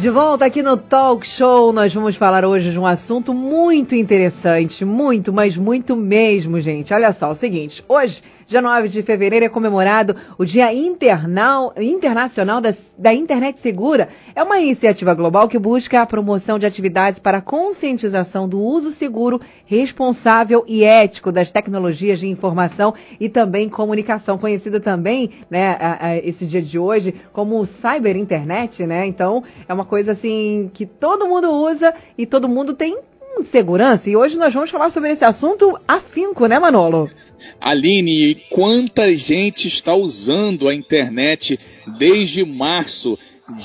De volta aqui no Talk Show, nós vamos falar hoje de um assunto muito interessante, muito, mas muito mesmo, gente. Olha só, é o seguinte, hoje Dia 9 de fevereiro é comemorado o Dia Internal, Internacional da, da, Internet Segura. É uma iniciativa global que busca a promoção de atividades para a conscientização do uso seguro, responsável e ético das tecnologias de informação e também comunicação, conhecida também, né, a, a, esse dia de hoje como cyber internet, né? Então, é uma coisa assim que todo mundo usa e todo mundo tem segurança. E hoje nós vamos falar sobre esse assunto afinco, né, Manolo? Aline, quanta gente está usando a internet desde março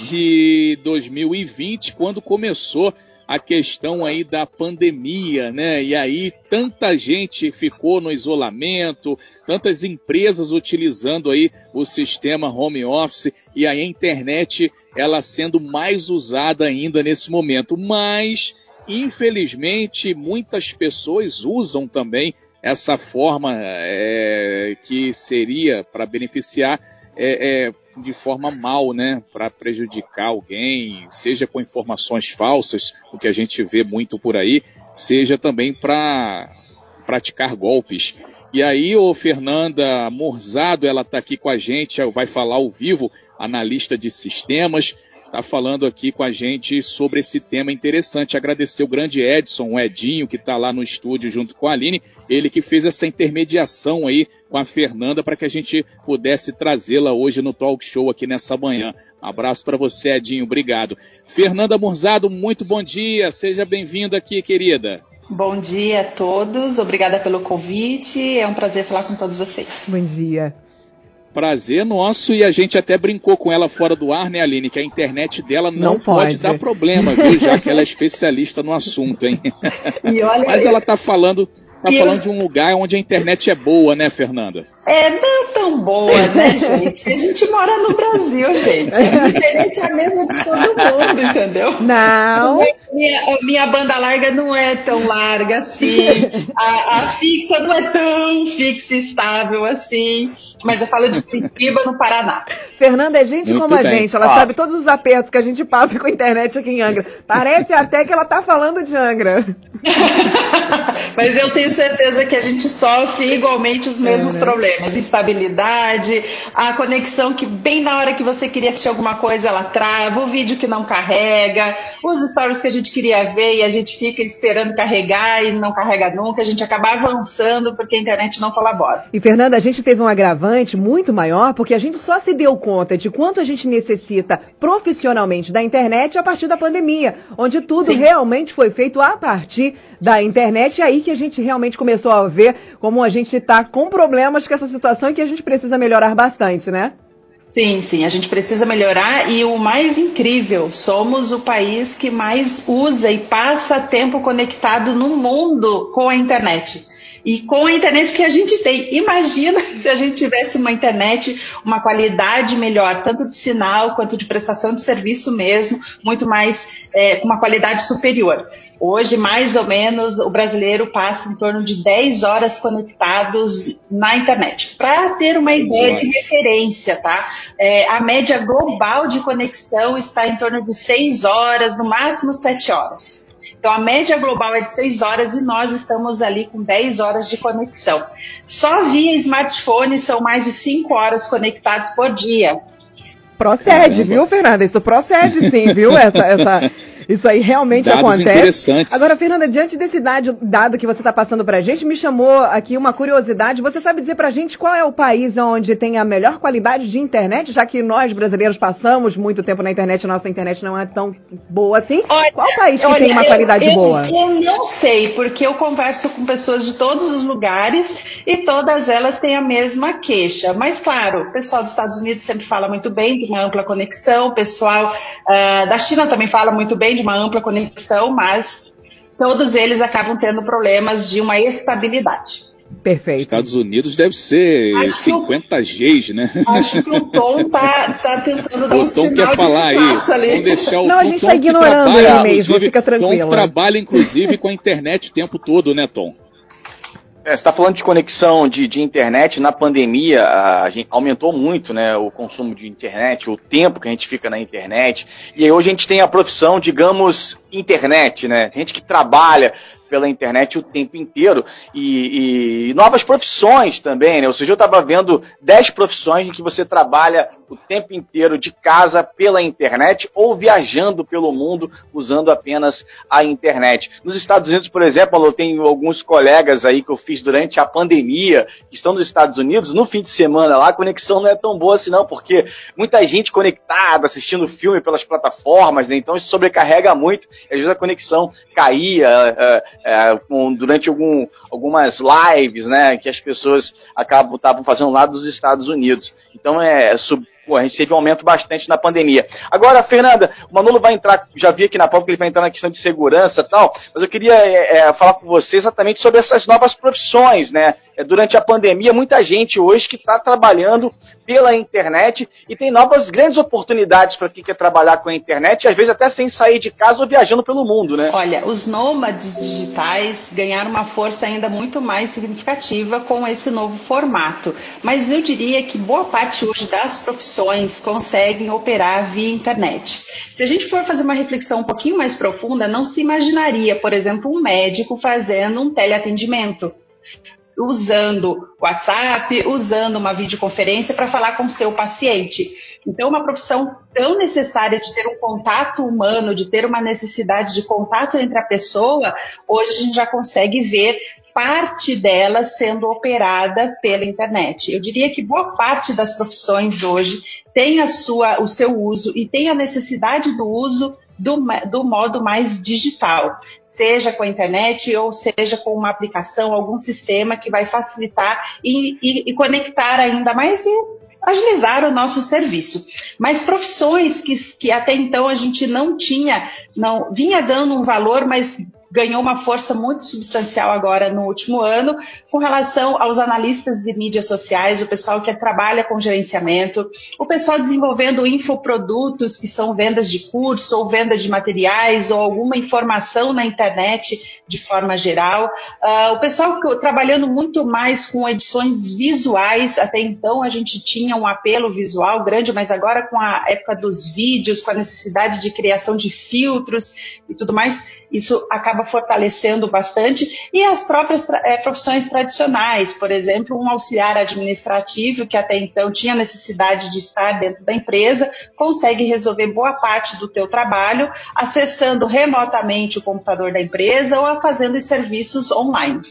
de 2020, quando começou a questão aí da pandemia, né? E aí tanta gente ficou no isolamento, tantas empresas utilizando aí o sistema home office e a internet ela sendo mais usada ainda nesse momento. Mas infelizmente muitas pessoas usam também essa forma é, que seria para beneficiar é, é, de forma mal, né, para prejudicar alguém, seja com informações falsas, o que a gente vê muito por aí, seja também para praticar golpes. E aí, o Fernanda Morzado, ela está aqui com a gente, vai falar ao vivo, analista de sistemas está falando aqui com a gente sobre esse tema interessante. Agradecer o grande Edson, o Edinho, que está lá no estúdio junto com a Aline, ele que fez essa intermediação aí com a Fernanda para que a gente pudesse trazê-la hoje no talk show aqui nessa manhã. Um abraço para você, Edinho, obrigado. Fernanda Murzado, muito bom dia, seja bem-vinda aqui, querida. Bom dia a todos, obrigada pelo convite, é um prazer falar com todos vocês. Bom dia. Prazer nosso e a gente até brincou com ela fora do ar, né, Aline? Que a internet dela não, não pode. pode. dar problema, viu? Já que ela é especialista no assunto, hein? Olha, Mas ela tá falando tá falando eu... de um lugar onde a internet é boa, né, Fernanda? É, não tão boa, né, gente? A gente mora no Brasil, gente. A internet é a mesma de todo mundo, entendeu? Não. Minha, minha banda larga não é tão larga assim. A, a fixa não é tão fixa e estável assim. Mas eu falo de Curitiba, no Paraná. Fernanda é gente Muito como bem. a gente. Ela sabe todos os apertos que a gente passa com a internet aqui em Angra. Parece até que ela tá falando de Angra. Mas eu tenho certeza que a gente sofre igualmente os mesmos é, né? problemas. Instabilidade, a conexão que bem na hora que você queria assistir alguma coisa ela trava, o vídeo que não carrega, os stories que a gente queria ver e a gente fica esperando carregar e não carrega nunca, a gente acaba avançando porque a internet não colabora. E Fernanda, a gente teve um agravante muito maior porque a gente só se deu conta de quanto a gente necessita profissionalmente da internet a partir da pandemia, onde tudo Sim. realmente foi feito a partir da internet, e aí que a gente realmente começou a ver como a gente está com problemas com essa situação e que a gente precisa melhorar bastante, né? Sim, sim, a gente precisa melhorar e o mais incrível, somos o país que mais usa e passa tempo conectado no mundo com a internet. E com a internet que a gente tem. Imagina se a gente tivesse uma internet, uma qualidade melhor, tanto de sinal quanto de prestação de serviço mesmo, muito mais, é, uma qualidade superior. Hoje, mais ou menos, o brasileiro passa em torno de 10 horas conectados na internet. Para ter uma ideia de referência, tá? É, a média global de conexão está em torno de 6 horas, no máximo 7 horas. Então, a média global é de 6 horas e nós estamos ali com 10 horas de conexão. Só via smartphone são mais de 5 horas conectados por dia. Procede, viu, Fernanda? Isso procede sim, viu? Essa, essa, isso aí realmente Dados acontece. Interessantes. Agora, Fernanda, diante desse dado, dado que você está passando para a gente, me chamou aqui uma curiosidade. Você sabe dizer para a gente qual é o país onde tem a melhor qualidade de internet, já que nós brasileiros passamos muito tempo na internet, nossa internet não é tão boa assim. Olha, qual país que olha, tem uma qualidade eu, boa? Eu não sei, porque eu converso com pessoas de todos os lugares e todas elas têm a mesma queixa. Mas, claro, o pessoal dos Estados Unidos sempre fala muito bem de uma ampla conexão, o pessoal uh, da China também fala muito bem de uma ampla conexão, mas todos eles acabam tendo problemas de uma estabilidade. Perfeito. Estados Unidos deve ser acho 50 Gs, né? Acho que o Tom tá, tá tentando dar o um Tom sinal quer falar aí. Ali. Vamos deixar o Não, a gente está ignorando ele mesmo, fica tranquilo. Tom trabalha, inclusive, com a internet o tempo todo, né, Tom? É, você está falando de conexão de, de internet na pandemia, a, gente aumentou muito né, o consumo de internet, o tempo que a gente fica na internet. E aí hoje a gente tem a profissão, digamos, internet, né? Gente que trabalha pela internet o tempo inteiro e, e novas profissões também, né? Ou seja, eu estava vendo 10 profissões em que você trabalha o tempo inteiro de casa pela internet ou viajando pelo mundo usando apenas a internet. Nos Estados Unidos, por exemplo, eu tenho alguns colegas aí que eu fiz durante a pandemia que estão nos Estados Unidos, no fim de semana lá, a conexão não é tão boa assim não, porque muita gente conectada, assistindo filme pelas plataformas, né? então isso sobrecarrega muito, às vezes a conexão caía é, é, durante algum, algumas lives, né, que as pessoas acabam estavam fazendo lá dos Estados Unidos. Então é sub, A gente teve um aumento bastante na pandemia. Agora, Fernanda, o Manolo vai entrar, já vi aqui na pauta que ele vai entrar na questão de segurança e tal, mas eu queria é, é, falar com você exatamente sobre essas novas profissões, né? É, durante a pandemia, muita gente hoje que está trabalhando pela internet e tem novas grandes oportunidades para quem quer trabalhar com a internet, às vezes até sem sair de casa ou viajando pelo mundo, né? Olha, os nômades digitais ganharam uma força ainda muito mais significativa com esse novo formato. Mas eu diria que boa parte hoje das profissões conseguem operar via internet. Se a gente for fazer uma reflexão um pouquinho mais profunda, não se imaginaria, por exemplo, um médico fazendo um teleatendimento usando WhatsApp, usando uma videoconferência para falar com o seu paciente. Então, uma profissão tão necessária de ter um contato humano, de ter uma necessidade de contato entre a pessoa, hoje a gente já consegue ver parte dela sendo operada pela internet. Eu diria que boa parte das profissões hoje tem a sua, o seu uso e tem a necessidade do uso do, do modo mais digital, seja com a internet ou seja com uma aplicação, algum sistema que vai facilitar e, e, e conectar ainda mais e agilizar o nosso serviço. Mas profissões que, que até então a gente não tinha, não vinha dando um valor, mas ganhou uma força muito substancial agora no último ano, com relação aos analistas de mídias sociais, o pessoal que trabalha com gerenciamento, o pessoal desenvolvendo infoprodutos, que são vendas de curso ou vendas de materiais ou alguma informação na internet de forma geral, uh, o pessoal trabalhando muito mais com edições visuais, até então a gente tinha um apelo visual grande, mas agora com a época dos vídeos, com a necessidade de criação de filtros e tudo mais, isso acaba fortalecendo bastante, e as próprias é, profissões tradicionais, por exemplo, um auxiliar administrativo que até então tinha necessidade de estar dentro da empresa, consegue resolver boa parte do teu trabalho acessando remotamente o computador da empresa ou fazendo os serviços online.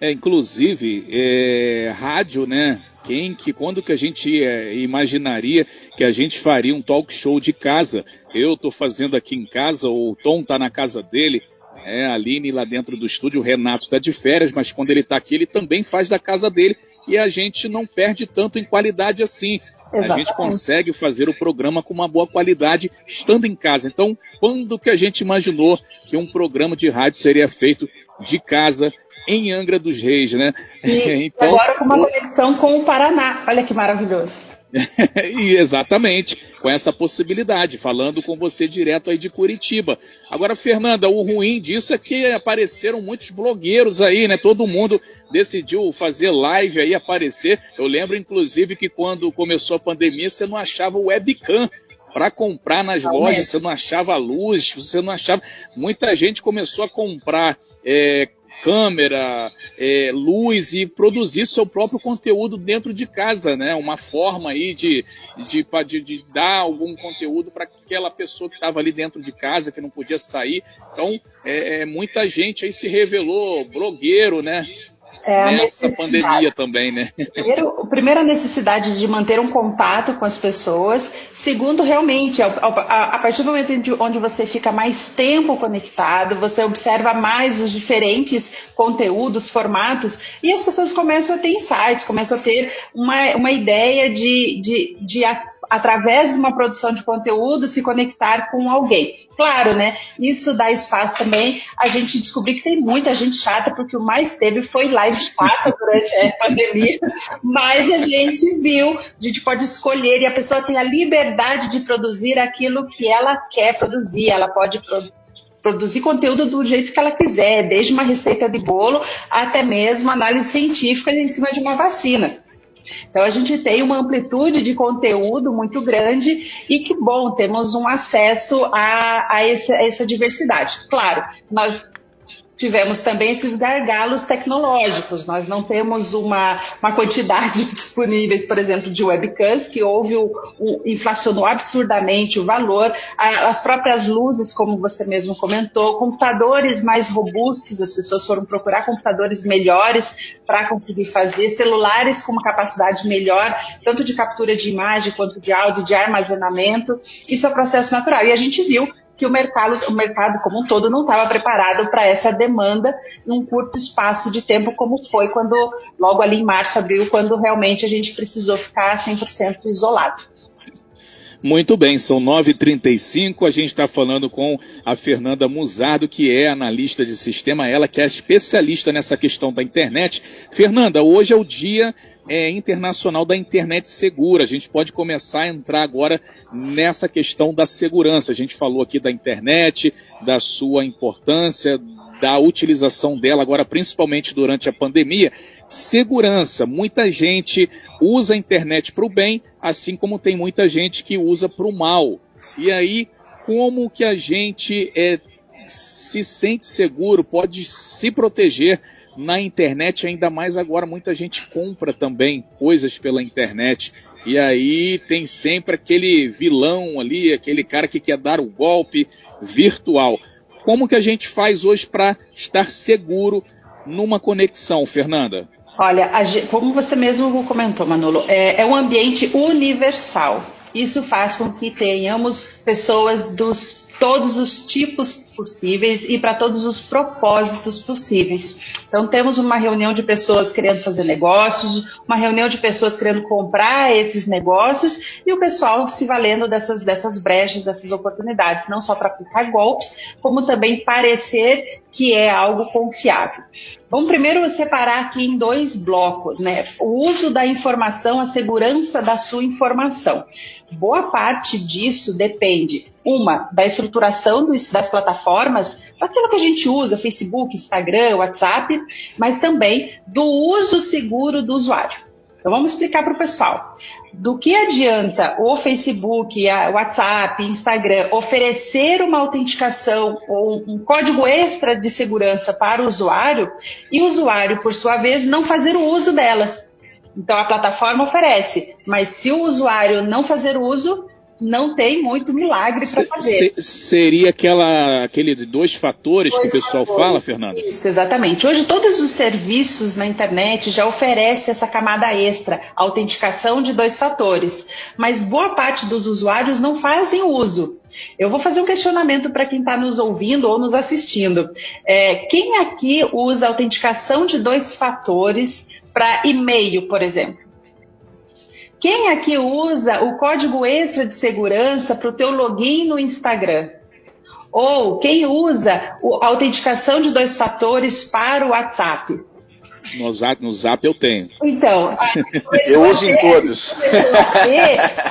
É, inclusive, é, rádio, né? Quem, que, quando que a gente é, imaginaria que a gente faria um talk show de casa? Eu estou fazendo aqui em casa, o Tom está na casa dele, é, a Aline lá dentro do estúdio, o Renato está de férias, mas quando ele está aqui, ele também faz da casa dele e a gente não perde tanto em qualidade assim. Exatamente. A gente consegue fazer o programa com uma boa qualidade estando em casa. Então, quando que a gente imaginou que um programa de rádio seria feito de casa em Angra dos Reis, né? E então, agora com uma conexão com o Paraná. Olha que maravilhoso. e exatamente, com essa possibilidade, falando com você direto aí de Curitiba. Agora, Fernanda, o ruim disso é que apareceram muitos blogueiros aí, né? Todo mundo decidiu fazer live aí, aparecer. Eu lembro, inclusive, que quando começou a pandemia, você não achava webcam para comprar nas lojas, você não achava luz, você não achava. Muita gente começou a comprar é, câmera, é, luz e produzir seu próprio conteúdo dentro de casa, né? Uma forma aí de, de, de, de dar algum conteúdo para aquela pessoa que estava ali dentro de casa, que não podia sair. Então, é, é, muita gente aí se revelou blogueiro, né? É Nessa pandemia também, né? Primeiro, a primeira necessidade de manter um contato com as pessoas. Segundo, realmente, a, a, a partir do momento onde você fica mais tempo conectado, você observa mais os diferentes conteúdos, formatos, e as pessoas começam a ter insights, começam a ter uma, uma ideia de, de, de através de uma produção de conteúdo, se conectar com alguém. Claro, né? Isso dá espaço também a gente descobrir que tem muita gente chata, porque o mais teve foi live chata durante a pandemia, mas a gente viu, a gente pode escolher e a pessoa tem a liberdade de produzir aquilo que ela quer produzir, ela pode produzir produzir conteúdo do jeito que ela quiser, desde uma receita de bolo até mesmo análise científica em cima de uma vacina. Então a gente tem uma amplitude de conteúdo muito grande e que bom, temos um acesso a, a, essa, a essa diversidade. Claro, nós tivemos também esses gargalos tecnológicos. Nós não temos uma, uma quantidade disponíveis, por exemplo, de webcams, que houve o, o inflacionou absurdamente o valor, a, as próprias luzes, como você mesmo comentou, computadores mais robustos, as pessoas foram procurar computadores melhores para conseguir fazer, celulares com uma capacidade melhor, tanto de captura de imagem quanto de áudio, de armazenamento. Isso é um processo natural. E a gente viu que o mercado, o mercado como um todo não estava preparado para essa demanda num curto espaço de tempo, como foi quando, logo ali em março, abril, quando realmente a gente precisou ficar 100% isolado. Muito bem, são 9h35, a gente está falando com a Fernanda Musardo, que é analista de sistema, ela que é especialista nessa questão da internet. Fernanda, hoje é o dia é, internacional da internet segura. A gente pode começar a entrar agora nessa questão da segurança. A gente falou aqui da internet, da sua importância, da utilização dela agora, principalmente durante a pandemia. Segurança. Muita gente usa a internet para o bem, assim como tem muita gente que usa para o mal. E aí, como que a gente é, se sente seguro, pode se proteger na internet, ainda mais agora, muita gente compra também coisas pela internet. E aí tem sempre aquele vilão ali, aquele cara que quer dar o golpe virtual. Como que a gente faz hoje para estar seguro numa conexão, Fernanda? Olha, como você mesmo comentou, Manolo, é, é um ambiente universal. Isso faz com que tenhamos pessoas dos todos os tipos possíveis e para todos os propósitos possíveis. Então, temos uma reunião de pessoas querendo fazer negócios, uma reunião de pessoas querendo comprar esses negócios e o pessoal se valendo dessas, dessas brechas, dessas oportunidades, não só para aplicar golpes, como também parecer que é algo confiável. Vamos primeiro separar aqui em dois blocos, né? O uso da informação, a segurança da sua informação. Boa parte disso depende, uma, da estruturação das plataformas, daquilo que a gente usa, Facebook, Instagram, WhatsApp, mas também do uso seguro do usuário. Então vamos explicar para o pessoal. Do que adianta o Facebook, o WhatsApp, Instagram oferecer uma autenticação ou um código extra de segurança para o usuário e o usuário, por sua vez, não fazer o uso dela? Então a plataforma oferece, mas se o usuário não fazer uso, não tem muito milagre para fazer. Se, seria aquela, aquele dois fatores dois que o pessoal fatores. fala, Fernando? Isso, exatamente. Hoje todos os serviços na internet já oferecem essa camada extra, autenticação de dois fatores. Mas boa parte dos usuários não fazem uso. Eu vou fazer um questionamento para quem está nos ouvindo ou nos assistindo. É, quem aqui usa autenticação de dois fatores para e-mail, por exemplo? Quem aqui usa o código extra de segurança para o teu login no Instagram? Ou quem usa a autenticação de dois fatores para o WhatsApp? No Zap, no Zap eu tenho. Então, eu uso em todos.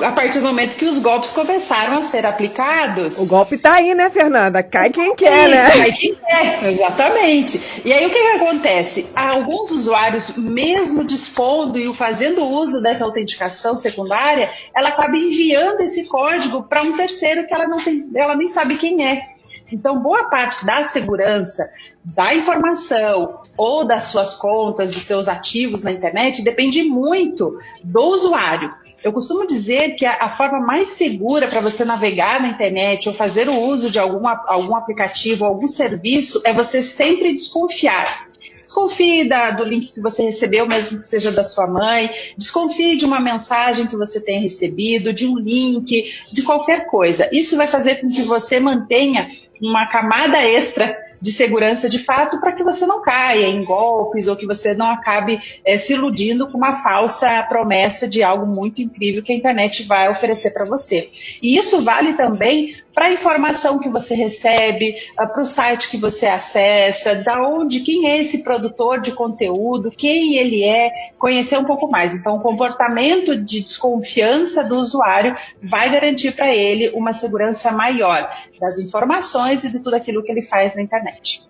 A, partir do momento que os golpes começaram a ser aplicados. O golpe está aí, né, Fernanda? Cai quem quer, né? Cai quem quer, exatamente. E aí o que, que acontece? Alguns usuários, mesmo dispondo e fazendo uso dessa autenticação secundária, ela acaba enviando esse código para um terceiro que ela não tem, ela nem sabe quem é. Então, boa parte da segurança da informação ou das suas contas, dos seus ativos na internet, depende muito do usuário. Eu costumo dizer que a, a forma mais segura para você navegar na internet ou fazer o uso de algum, algum aplicativo, algum serviço, é você sempre desconfiar. Desconfie da, do link que você recebeu, mesmo que seja da sua mãe. Desconfie de uma mensagem que você tenha recebido, de um link, de qualquer coisa. Isso vai fazer com que você mantenha uma camada extra de segurança de fato para que você não caia em golpes ou que você não acabe é, se iludindo com uma falsa promessa de algo muito incrível que a internet vai oferecer para você. E isso vale também para a informação que você recebe, ah, para o site que você acessa, da onde, quem é esse produtor de conteúdo, quem ele é, conhecer um pouco mais. Então, o comportamento de desconfiança do usuário vai garantir para ele uma segurança maior das informações e de tudo aquilo que ele faz na internet.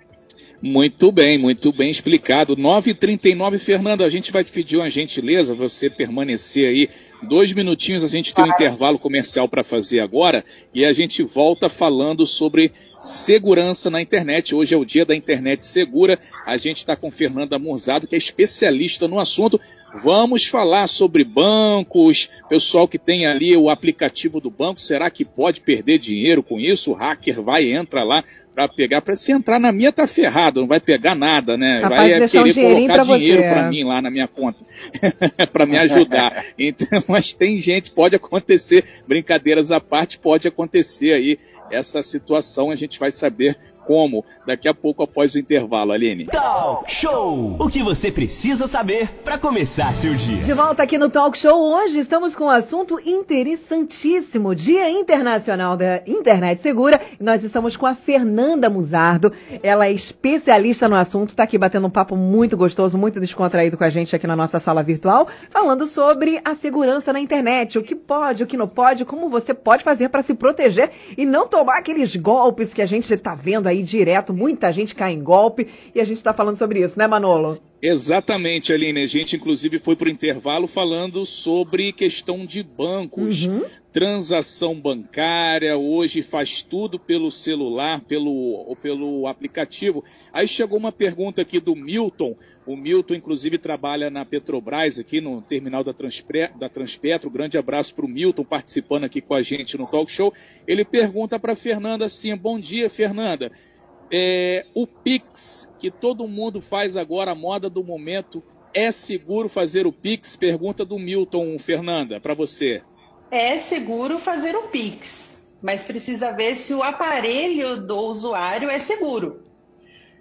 Muito bem, muito bem explicado. 9h39, Fernando, a gente vai te pedir uma gentileza, você permanecer aí dois minutinhos, a gente tem um intervalo comercial para fazer agora e a gente volta falando sobre segurança na internet. Hoje é o dia da internet segura. A gente está com Fernanda Murzado, que é especialista no assunto. Vamos falar sobre bancos, pessoal que tem ali o aplicativo do banco, será que pode perder dinheiro com isso? O hacker vai entra lá para pegar, para se entrar na minha tá ferrado, não vai pegar nada, né? Rapaz, vai querer um colocar dinheiro para mim lá na minha conta, para me ajudar. Então, mas tem gente, pode acontecer, brincadeiras à parte, pode acontecer aí essa situação, a gente vai saber como daqui a pouco após o intervalo, Aline. Talk Show! O que você precisa saber para começar seu dia. De volta aqui no Talk Show, hoje estamos com um assunto interessantíssimo, Dia Internacional da Internet Segura. Nós estamos com a Fernanda Muzardo, ela é especialista no assunto, está aqui batendo um papo muito gostoso, muito descontraído com a gente aqui na nossa sala virtual, falando sobre a segurança na internet, o que pode, o que não pode, como você pode fazer para se proteger e não tomar aqueles golpes que a gente está vendo aí aí direto, muita gente cai em golpe e a gente está falando sobre isso, né, Manolo? Exatamente, Aline. A gente, inclusive, foi para o intervalo falando sobre questão de bancos, uhum. transação bancária. Hoje faz tudo pelo celular, pelo, ou pelo aplicativo. Aí chegou uma pergunta aqui do Milton. O Milton, inclusive, trabalha na Petrobras, aqui no terminal da, Transpre, da Transpetro. Grande abraço para o Milton, participando aqui com a gente no talk show. Ele pergunta para Fernanda assim: Bom dia, Fernanda. É, o Pix, que todo mundo faz agora, a moda do momento, é seguro fazer o Pix? Pergunta do Milton Fernanda, para você. É seguro fazer o Pix, mas precisa ver se o aparelho do usuário é seguro.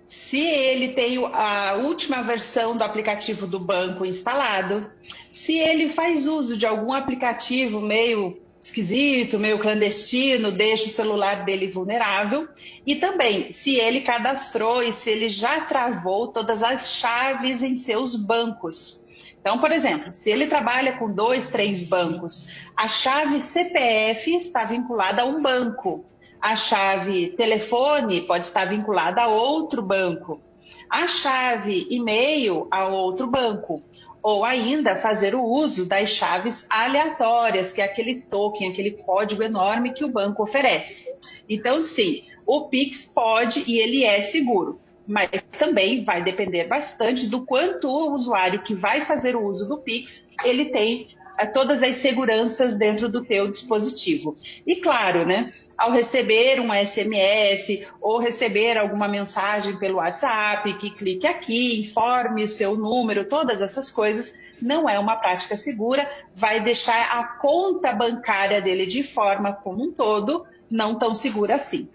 Se ele tem a última versão do aplicativo do banco instalado, se ele faz uso de algum aplicativo meio esquisito, meio clandestino, deixa o celular dele vulnerável. E também, se ele cadastrou e se ele já travou todas as chaves em seus bancos. Então, por exemplo, se ele trabalha com dois, três bancos, a chave CPF está vinculada a um banco. A chave telefone pode estar vinculada a outro banco. A chave e-mail a outro banco ou ainda fazer o uso das chaves aleatórias, que é aquele token, aquele código enorme que o banco oferece. Então, sim, o Pix pode e ele é seguro, mas também vai depender bastante do quanto o usuário que vai fazer o uso do Pix ele tem todas as seguranças dentro do teu dispositivo. E claro, né, ao receber um SMS ou receber alguma mensagem pelo WhatsApp, que clique aqui, informe o seu número, todas essas coisas, não é uma prática segura, vai deixar a conta bancária dele de forma como um todo não tão segura assim.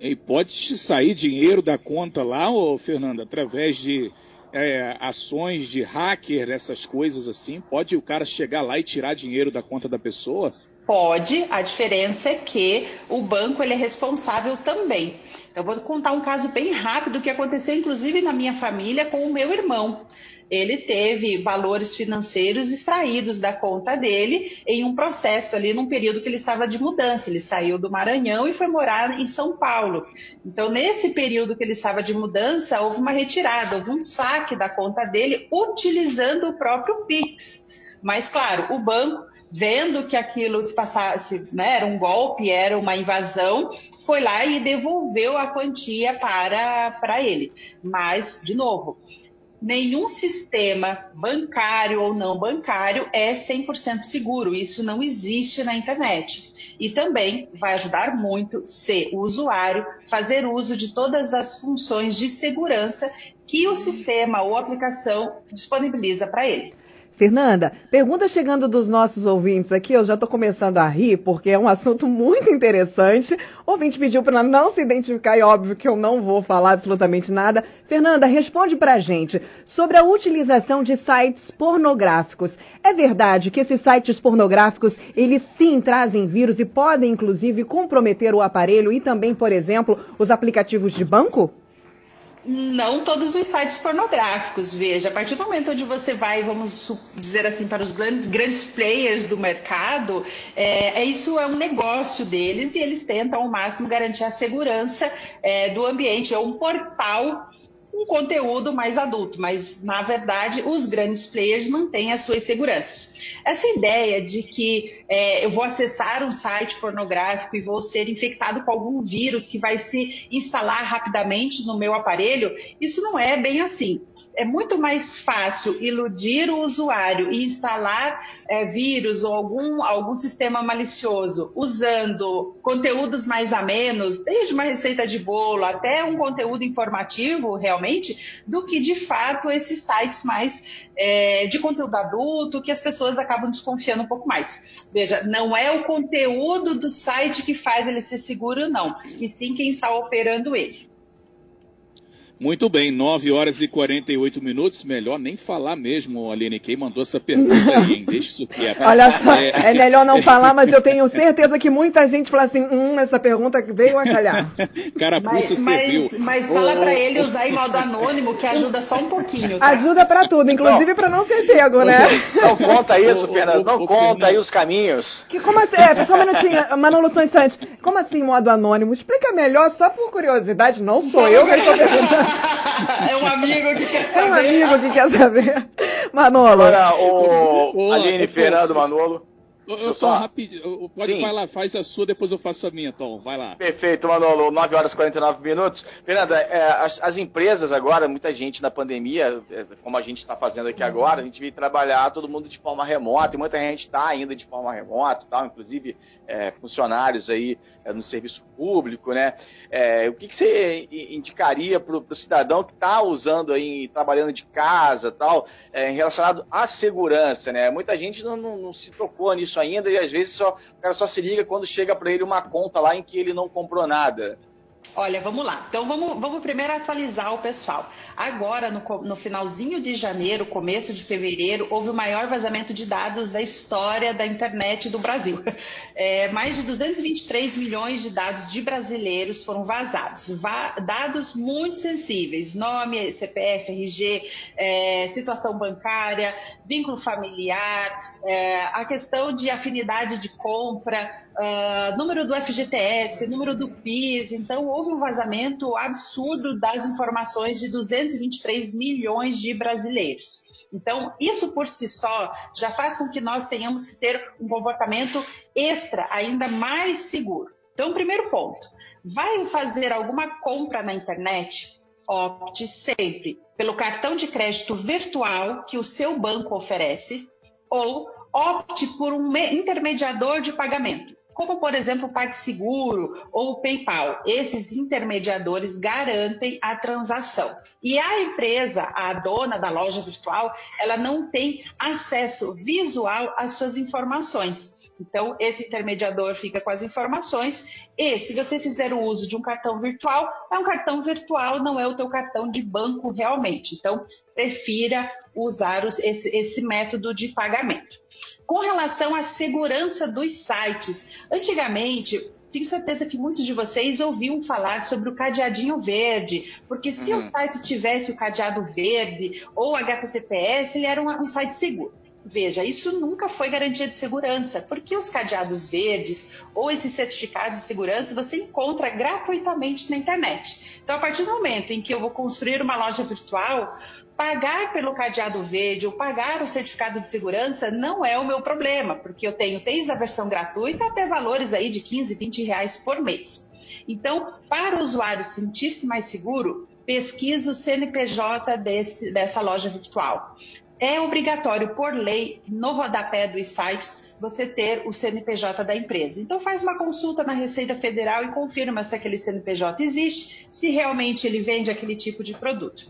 E pode sair dinheiro da conta lá, ô Fernanda, através de é, ações de hacker, essas coisas assim? Pode o cara chegar lá e tirar dinheiro da conta da pessoa? Pode, a diferença é que o banco ele é responsável também. Eu vou contar um caso bem rápido que aconteceu inclusive na minha família com o meu irmão ele teve valores financeiros extraídos da conta dele em um processo ali num período que ele estava de mudança. Ele saiu do Maranhão e foi morar em São Paulo. Então, nesse período que ele estava de mudança, houve uma retirada, houve um saque da conta dele utilizando o próprio Pix. Mas, claro, o banco, vendo que aquilo se passasse, né, era um golpe, era uma invasão, foi lá e devolveu a quantia para, para ele. Mas, de novo, nenhum sistema bancário ou não bancário é 100% seguro. Isso não existe na internet. E também vai ajudar muito se o usuário fazer uso de todas as funções de segurança que o sistema ou aplicação disponibiliza para ele. Fernanda, pergunta chegando dos nossos ouvintes aqui, eu já estou começando a rir, porque é um assunto muito interessante. O ouvinte pediu para não se identificar e óbvio que eu não vou falar absolutamente nada. Fernanda, responde para a gente sobre a utilização de sites pornográficos. É verdade que esses sites pornográficos, eles sim trazem vírus e podem, inclusive, comprometer o aparelho e também, por exemplo, os aplicativos de banco? Não todos os sites pornográficos. Veja, a partir do momento onde você vai, vamos dizer assim, para os grandes players do mercado, é, é, isso é um negócio deles e eles tentam ao máximo garantir a segurança é, do ambiente. É um portal um conteúdo mais adulto, mas na verdade os grandes players mantêm as suas seguranças. Essa ideia de que é, eu vou acessar um site pornográfico e vou ser infectado com algum vírus que vai se instalar rapidamente no meu aparelho, isso não é bem assim é muito mais fácil iludir o usuário e instalar é, vírus ou algum, algum sistema malicioso usando conteúdos mais amenos, desde uma receita de bolo até um conteúdo informativo realmente, do que de fato esses sites mais é, de conteúdo adulto que as pessoas acabam desconfiando um pouco mais. Veja, não é o conteúdo do site que faz ele ser seguro, não, e sim quem está operando ele. Muito bem, 9 horas e 48 minutos. Melhor nem falar mesmo, Aline. Quem mandou essa pergunta aí, hein? Deixa isso quieto. Olha só, é... é... melhor não falar, mas eu tenho certeza que muita gente fala assim: hum, essa pergunta veio a calhar. Carapuça serviu. Mas, mas fala oh, para ele usar em modo anônimo, que ajuda só um pouquinho. Tá? Ajuda para tudo, inclusive para não ser pego, né? Não conta isso, Fernando. Não conta aí os caminhos. Que, como assim? É, só um minutinho, Manolo Santos. Como assim modo anônimo? Explica melhor, só por curiosidade. Não sou eu que estou perguntando é um amigo que quer saber. É um amigo que quer saber. Manolo. Olha, o, Aline, Fernando, Manolo. Eu, só rapidinho, pode Sim. vai lá, faz a sua, depois eu faço a minha, Tom, vai lá. Perfeito, Manolo, 9 horas e 49 minutos. Fernanda, é, as, as, empresas agora, muita gente na pandemia, é, como a gente está fazendo aqui agora, a gente veio trabalhar todo mundo de forma remota, e muita gente está ainda de forma remota tal, inclusive é, funcionários aí é, no serviço público, né? É, o que, que você indicaria para o cidadão que está usando aí, trabalhando de casa tal, é, relacionado à segurança, né? Muita gente não, não, não se tocou nisso ainda e às vezes só, o cara só se liga quando chega para ele uma conta lá em que ele não comprou nada. Olha, vamos lá. Então vamos, vamos primeiro atualizar o pessoal. Agora, no, no, finalzinho de janeiro, começo de fevereiro, houve o maior vazamento de dados da história da internet do Brasil. É, mais de 223 milhões de dados de brasileiros foram vazados. Va dados muito sensíveis: nome, CPF, RG, é, situação bancária, vínculo familiar, é, a questão de afinidade de compra, uh, número do FGTS, número do PIS. Então, houve um vazamento absurdo das informações de 223 milhões de brasileiros. Então, isso por si só já faz com que nós tenhamos que ter um comportamento extra, ainda mais seguro. Então, primeiro ponto: vai fazer alguma compra na internet? Opte sempre pelo cartão de crédito virtual que o seu banco oferece ou opte por um intermediador de pagamento, como por exemplo o PagSeguro ou o PayPal. Esses intermediadores garantem a transação. E a empresa, a dona da loja virtual, ela não tem acesso visual às suas informações. Então, esse intermediador fica com as informações e se você fizer o uso de um cartão virtual, é um cartão virtual, não é o teu cartão de banco realmente. Então, prefira usar esse, esse método de pagamento. Com relação à segurança dos sites, antigamente tenho certeza que muitos de vocês ouviram falar sobre o cadeadinho verde, porque se uhum. o site tivesse o cadeado verde ou HTTPS, ele era um, um site seguro. Veja, isso nunca foi garantia de segurança, porque os cadeados verdes ou esses certificados de segurança você encontra gratuitamente na internet. Então, a partir do momento em que eu vou construir uma loja virtual, pagar pelo cadeado verde ou pagar o certificado de segurança não é o meu problema, porque eu tenho desde a versão gratuita até valores aí de 15, 20 reais por mês. Então, para o usuário sentir-se mais seguro, pesquisa o CNPJ desse, dessa loja virtual é obrigatório por lei no rodapé dos sites você ter o CNPJ da empresa. Então faz uma consulta na Receita Federal e confirma se aquele CNPJ existe, se realmente ele vende aquele tipo de produto.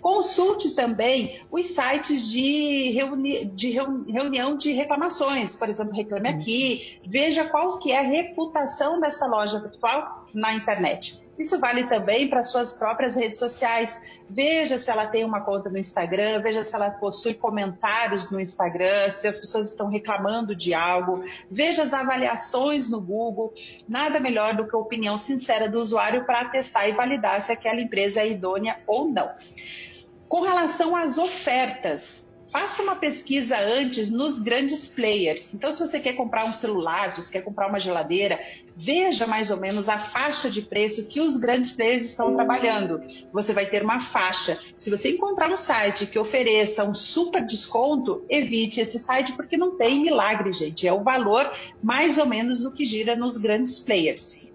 Consulte também os sites de, reuni de reunião de reclamações, por exemplo, Reclame Aqui, veja qual que é a reputação dessa loja virtual na internet. Isso vale também para suas próprias redes sociais. Veja se ela tem uma conta no Instagram, veja se ela possui comentários no Instagram, se as pessoas estão reclamando de algo. Veja as avaliações no Google. Nada melhor do que a opinião sincera do usuário para testar e validar se aquela empresa é idônea ou não. Com relação às ofertas, faça uma pesquisa antes nos grandes players. Então, se você quer comprar um celular, se você quer comprar uma geladeira, veja mais ou menos a faixa de preço que os grandes players estão trabalhando. Você vai ter uma faixa. Se você encontrar um site que ofereça um super desconto, evite esse site porque não tem milagre, gente. É o valor mais ou menos do que gira nos grandes players.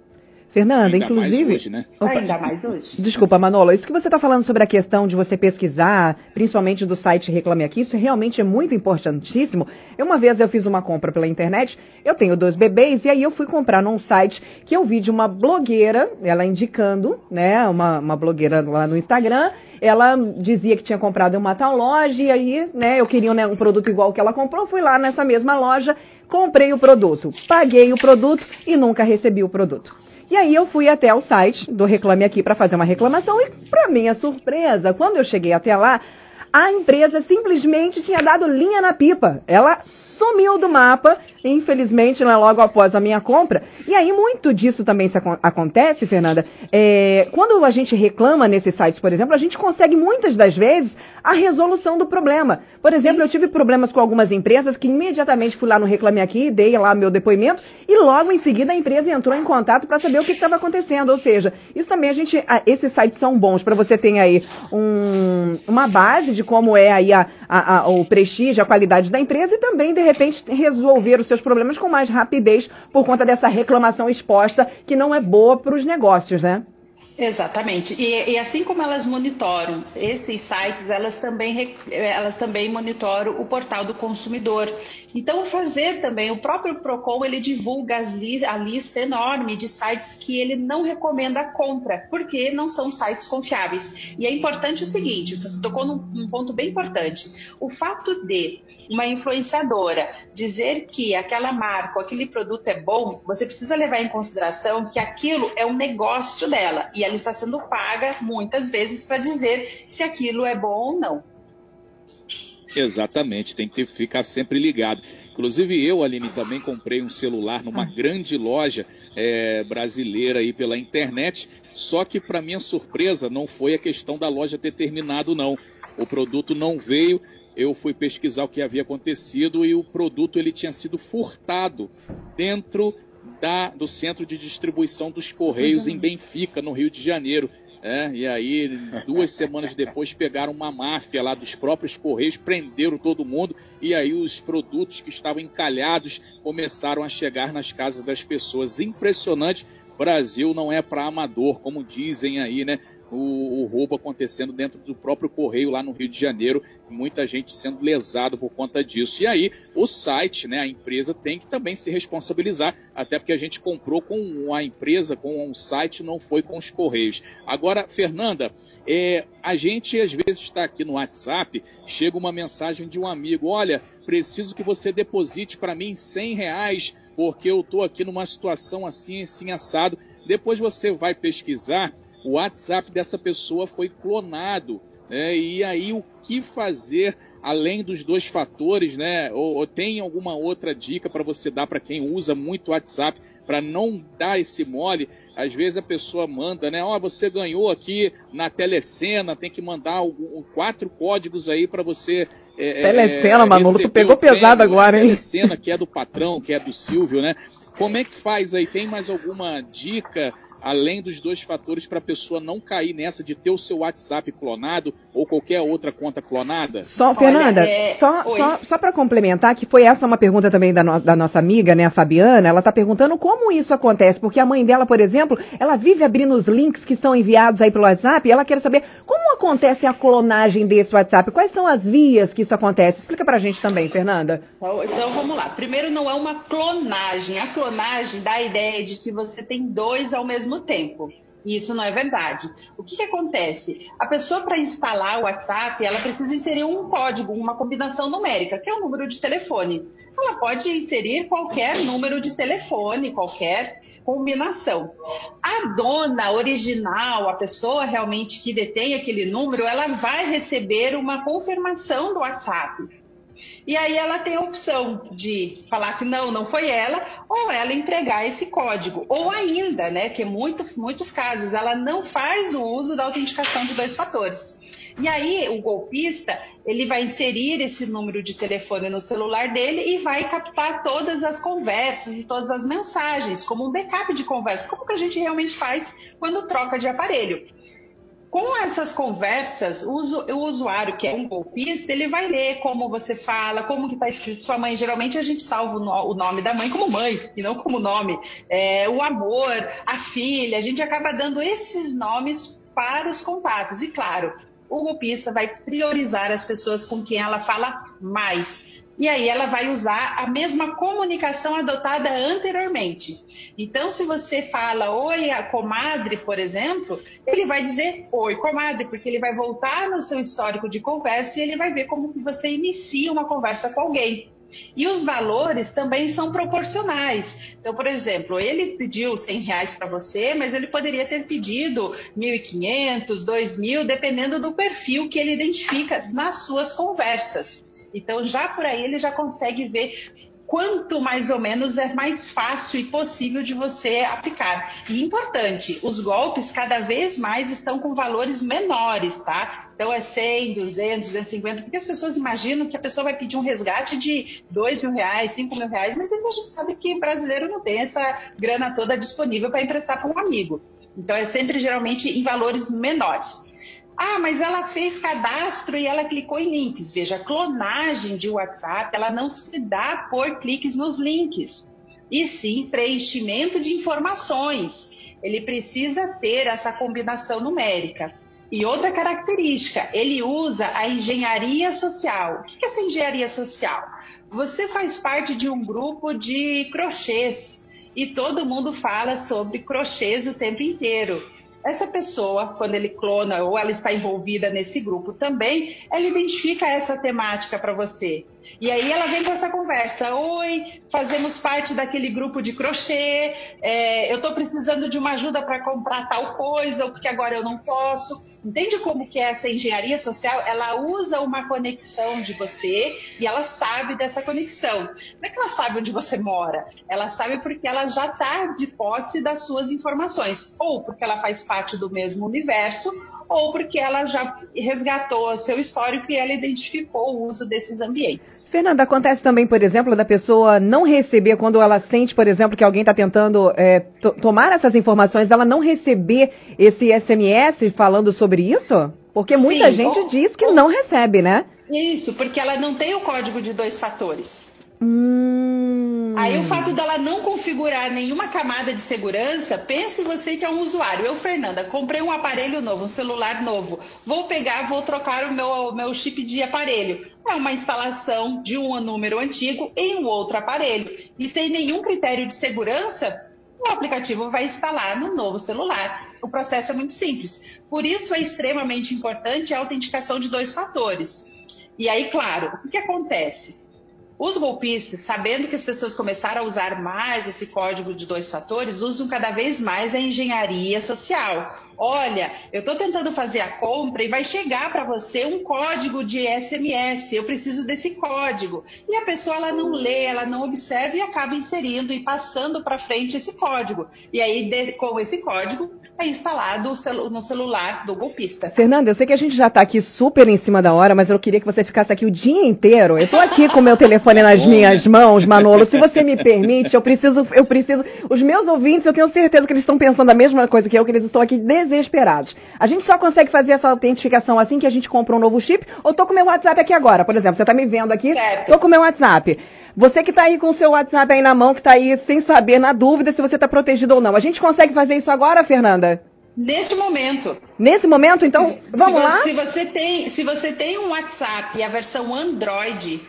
Fernanda, Ainda inclusive. Mais hoje, né? Opa, Ainda mais hoje. Desculpa, Manolo. Isso que você está falando sobre a questão de você pesquisar, principalmente do site Reclame Aqui, isso realmente é muito importantíssimo. Uma vez eu fiz uma compra pela internet, eu tenho dois bebês, e aí eu fui comprar num site que eu vi de uma blogueira, ela indicando, né, uma, uma blogueira lá no Instagram, ela dizia que tinha comprado em uma tal loja, e aí, né, eu queria né, um produto igual que ela comprou, fui lá nessa mesma loja, comprei o produto, paguei o produto e nunca recebi o produto. E aí eu fui até o site do Reclame Aqui para fazer uma reclamação. E, para minha surpresa, quando eu cheguei até lá, a empresa simplesmente tinha dado linha na pipa. Ela sumiu do mapa, infelizmente, não é logo após a minha compra. E aí, muito disso também se acontece, Fernanda. É, quando a gente reclama nesses sites, por exemplo, a gente consegue muitas das vezes a resolução do problema. Por exemplo, Sim. eu tive problemas com algumas empresas que imediatamente fui lá no Reclame Aqui, dei lá meu depoimento e logo em seguida a empresa entrou em contato para saber o que estava acontecendo. Ou seja, isso também a gente, esses sites são bons para você ter aí um, uma base de como é aí a, a, a, o prestígio, a qualidade da empresa e também, de repente, resolver os seus problemas com mais rapidez por conta dessa reclamação exposta que não é boa para os negócios, né? Exatamente. E, e, assim como elas monitoram esses sites, elas também, elas também monitoram o portal do consumidor. Então, fazer também, o próprio PROCON, ele divulga li a lista enorme de sites que ele não recomenda a compra, porque não são sites confiáveis. E é importante o seguinte, você tocou num, num ponto bem importante. O fato de uma influenciadora dizer que aquela marca ou aquele produto é bom, você precisa levar em consideração que aquilo é um negócio dela e ela está sendo paga muitas vezes para dizer se aquilo é bom ou não. Exatamente, tem que ficar sempre ligado. Inclusive eu, Aline, também comprei um celular numa ah. grande loja é, brasileira aí pela internet. Só que para minha surpresa não foi a questão da loja ter terminado não. O produto não veio. Eu fui pesquisar o que havia acontecido e o produto ele tinha sido furtado dentro da, do centro de distribuição dos Correios em Benfica, no Rio de Janeiro. É, e aí, duas semanas depois, pegaram uma máfia lá dos próprios Correios, prenderam todo mundo, e aí os produtos que estavam encalhados começaram a chegar nas casas das pessoas. Impressionante Brasil não é para amador, como dizem aí, né? O, o, roubo acontecendo dentro do próprio correio lá no Rio de Janeiro, muita gente sendo lesado por conta disso. E aí, o site, né, a empresa tem que também se responsabilizar, até porque a gente comprou com a empresa, com um site, não foi com os correios. Agora, Fernanda, é, a gente às vezes está aqui no WhatsApp, chega uma mensagem de um amigo: olha, preciso que você deposite para mim 100 reais porque eu estou aqui numa situação assim, assim, assado. Depois você vai pesquisar, o WhatsApp dessa pessoa foi clonado. Né? E aí o que fazer além dos dois fatores, né? Ou, ou tem alguma outra dica para você dar para quem usa muito WhatsApp para não dar esse mole? Às vezes a pessoa manda, né? Ó, oh, você ganhou aqui na telecena, tem que mandar algum, quatro códigos aí para você. É, é telecena, é, Manolo, tu pegou pesado agora, hein? Telecena, que é do patrão, que é do Silvio, né? Como é que faz aí? Tem mais alguma dica além dos dois fatores para a pessoa não cair nessa de ter o seu WhatsApp clonado ou qualquer outra conta clonada? Só, Fernanda, é... só, só, só para complementar, que foi essa uma pergunta também da, no, da nossa amiga, né, a Fabiana, ela está perguntando como isso acontece, porque a mãe dela, por exemplo, ela vive abrindo os links que são enviados aí pelo WhatsApp e ela quer saber como acontece a clonagem desse WhatsApp, quais são as vias que isso acontece? Explica para a gente também, Fernanda. Então, então vamos lá. Primeiro, não é uma clonagem. A clonagem dá a ideia de que você tem dois ao mesmo tempo. E isso não é verdade. O que, que acontece? A pessoa, para instalar o WhatsApp, ela precisa inserir um código, uma combinação numérica, que é o número de telefone. Ela pode inserir qualquer número de telefone, qualquer combinação. A dona original, a pessoa realmente que detém aquele número, ela vai receber uma confirmação do WhatsApp. E aí ela tem a opção de falar que não, não foi ela, ou ela entregar esse código. Ou ainda, né, que muitos, muitos casos ela não faz o uso da autenticação de dois fatores. E aí o golpista, ele vai inserir esse número de telefone no celular dele e vai captar todas as conversas e todas as mensagens, como um backup de conversa, como que a gente realmente faz quando troca de aparelho. Com essas conversas, o usuário que é um golpista, ele vai ler como você fala, como que está escrito sua mãe. Geralmente a gente salva o nome da mãe como mãe e não como nome. É, o amor, a filha, a gente acaba dando esses nomes para os contatos. E claro, o golpista vai priorizar as pessoas com quem ela fala mais e aí ela vai usar a mesma comunicação adotada anteriormente. Então, se você fala oi, a comadre, por exemplo, ele vai dizer oi, comadre, porque ele vai voltar no seu histórico de conversa e ele vai ver como que você inicia uma conversa com alguém. E os valores também são proporcionais. Então, por exemplo, ele pediu 100 reais para você, mas ele poderia ter pedido 1.500, 2.000, dependendo do perfil que ele identifica nas suas conversas. Então, já por aí ele já consegue ver quanto mais ou menos é mais fácil e possível de você aplicar. E importante, os golpes cada vez mais estão com valores menores, tá? Então é 100, 200, 250, porque as pessoas imaginam que a pessoa vai pedir um resgate de 2 mil reais, 5 mil reais, mas a gente sabe que brasileiro não tem essa grana toda disponível para emprestar para um amigo. Então é sempre geralmente em valores menores. Ah, mas ela fez cadastro e ela clicou em links. Veja, clonagem de WhatsApp, ela não se dá por cliques nos links, e sim preenchimento de informações. Ele precisa ter essa combinação numérica. E outra característica, ele usa a engenharia social. O que é essa engenharia social? Você faz parte de um grupo de crochês e todo mundo fala sobre crochês o tempo inteiro. Essa pessoa, quando ele clona ou ela está envolvida nesse grupo também, ela identifica essa temática para você. E aí ela vem com essa conversa: Oi, fazemos parte daquele grupo de crochê, é, eu estou precisando de uma ajuda para comprar tal coisa, porque agora eu não posso. Entende como que essa engenharia social? Ela usa uma conexão de você e ela sabe dessa conexão. Como é que ela sabe onde você mora? Ela sabe porque ela já está de posse das suas informações, ou porque ela faz parte do mesmo universo, ou porque ela já resgatou o seu histórico e ela identificou o uso desses ambientes. Fernanda, acontece também, por exemplo, da pessoa não receber, quando ela sente, por exemplo, que alguém está tentando é, tomar essas informações, ela não receber esse SMS falando sobre isso? Porque muita Sim, gente ou, diz que ou, não recebe, né? Isso, porque ela não tem o código de dois fatores. Hum. Aí o fato dela não configurar nenhuma camada de segurança, pense você que é um usuário. Eu, Fernanda, comprei um aparelho novo, um celular novo. Vou pegar, vou trocar o meu, meu chip de aparelho. É uma instalação de um número antigo em um outro aparelho. E sem nenhum critério de segurança, o aplicativo vai instalar no novo celular. O processo é muito simples. Por isso é extremamente importante a autenticação de dois fatores. E aí, claro, o que acontece? Os golpistas, sabendo que as pessoas começaram a usar mais esse código de dois fatores, usam cada vez mais a engenharia social. Olha, eu estou tentando fazer a compra e vai chegar para você um código de SMS, eu preciso desse código. E a pessoa ela não lê, ela não observa e acaba inserindo e passando para frente esse código. E aí, de, com esse código, é instalado no celular do golpista. Fernanda, eu sei que a gente já está aqui super em cima da hora, mas eu queria que você ficasse aqui o dia inteiro. Eu estou aqui com o meu telefone nas minhas mãos, Manolo. Se você me permite, eu preciso, eu preciso. Os meus ouvintes, eu tenho certeza que eles estão pensando a mesma coisa que eu, que eles estão aqui desesperados. A gente só consegue fazer essa autentificação assim que a gente compra um novo chip, ou tô com meu WhatsApp aqui agora, por exemplo. Você está me vendo aqui, certo. tô com meu WhatsApp. Você que está aí com o seu WhatsApp aí na mão, que está aí sem saber, na dúvida se você está protegido ou não. A gente consegue fazer isso agora, Fernanda? Neste momento. Nesse momento, então, vamos se lá? Se você, tem, se você tem um WhatsApp e a versão Android,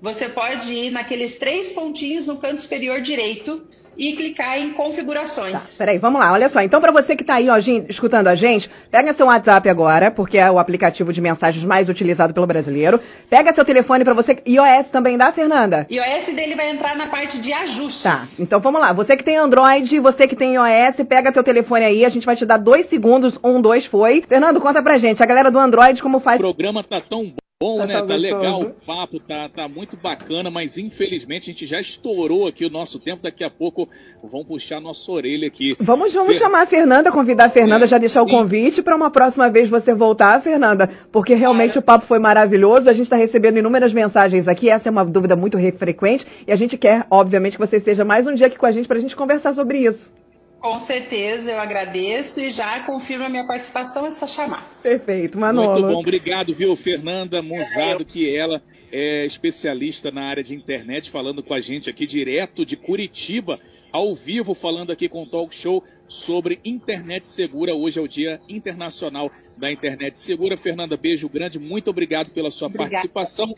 você pode ir naqueles três pontinhos no canto superior direito e clicar em configurações. Tá, peraí, vamos lá, olha só. Então, para você que está aí, ó, escutando a gente, pega seu WhatsApp agora, porque é o aplicativo de mensagens mais utilizado pelo brasileiro. Pega seu telefone para você. iOS também dá, Fernanda? iOS dele vai entrar na parte de ajustes. Tá, então vamos lá. Você que tem Android, você que tem iOS, pega teu telefone aí, a gente vai te dar dois segundos. Um, dois, foi. Fernando, conta pra gente, a galera do Android, como faz. O programa tá tão bom Bom, tá, né? Tá legal o papo, tá, tá muito bacana, mas infelizmente a gente já estourou aqui o nosso tempo. Daqui a pouco vão puxar nossa orelha aqui. Vamos, vamos Fer... chamar a Fernanda, convidar a Fernanda, é, já deixar sim. o convite para uma próxima vez você voltar, Fernanda, porque realmente o papo foi maravilhoso. A gente está recebendo inúmeras mensagens aqui. Essa é uma dúvida muito frequente e a gente quer, obviamente, que você esteja mais um dia aqui com a gente para a gente conversar sobre isso. Com certeza, eu agradeço e já confirmo a minha participação, é só chamar. Perfeito, Manolo. Muito bom, obrigado, viu, Fernanda Musado, que ela é especialista na área de internet, falando com a gente aqui direto de Curitiba, ao vivo, falando aqui com o Talk Show sobre internet segura. Hoje é o Dia Internacional da Internet Segura. Fernanda, beijo grande, muito obrigado pela sua Obrigada. participação.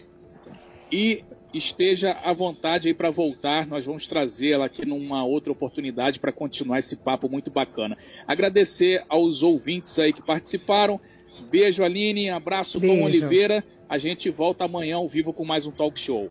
E esteja à vontade aí para voltar. Nós vamos trazê-la aqui numa outra oportunidade para continuar esse papo muito bacana. Agradecer aos ouvintes aí que participaram. Beijo, Aline. Abraço, Beijo. Tom Oliveira. A gente volta amanhã ao vivo com mais um talk show.